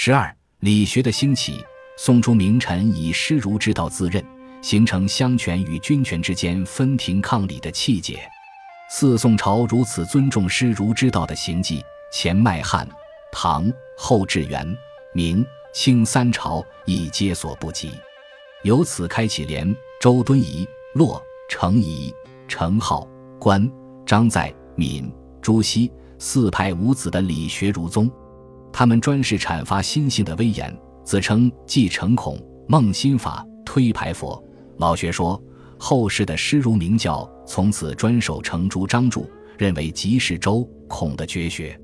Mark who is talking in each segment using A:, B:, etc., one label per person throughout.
A: 十二、理学的兴起，宋初名臣以师儒之道自任，形成相权与君权之间分庭抗礼的气节。四宋朝如此尊重师儒之道的行迹，前迈汉、唐、后至元、明、清三朝亦皆所不及。由此开启连、周敦颐、骆、程颐、程颢、关、张载、闵、朱熹四派五子的理学儒宗。他们专事阐发心性的威严，自称继承孔孟心法，推排佛。老学说。后世的师儒名教从此专守程朱张注，认为即是周孔的绝学。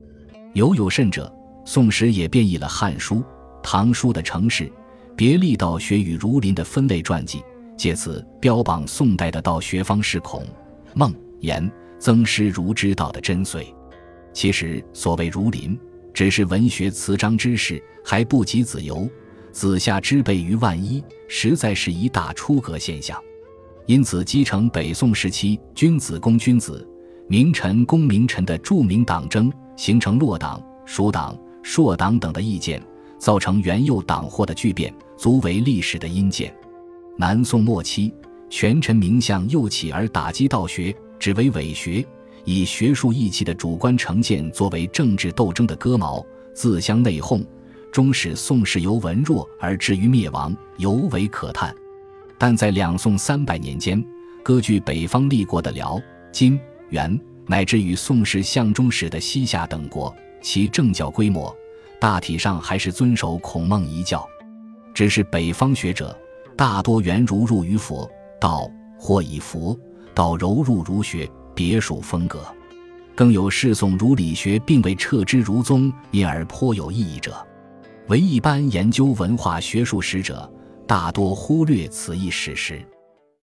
A: 尤有甚者，宋时也变异了《汉书》《唐书》的程氏、别立道学与儒林的分类传记，借此标榜宋代的道学方是孔、孟、颜、曾师儒之道的真髓。其实所谓儒林，只是文学词章之事，还不及子游、子夏之辈于万一，实在是一大出格现象。因此，继承北宋时期君子攻君子、名臣攻名臣的著名党争，形成落党、蜀党、朔党等的意见，造成元佑党祸的巨变，足为历史的阴鉴。南宋末期，权臣名相又起而打击道学，只为伪学，以学术义气的主观成见作为政治斗争的戈矛，自相内讧，终使宋氏由文弱而至于灭亡，尤为可叹。但在两宋三百年间，割据北方立国的辽、金、元，乃至与宋氏相中时的西夏等国，其政教规模大体上还是遵守孔孟遗教，只是北方学者大多原儒入于佛道，或以佛道柔入儒学，别属风格。更有世宋儒理学并未撤之儒宗，因而颇有异议者，唯一般研究文化学术史者。大多忽略此一史实。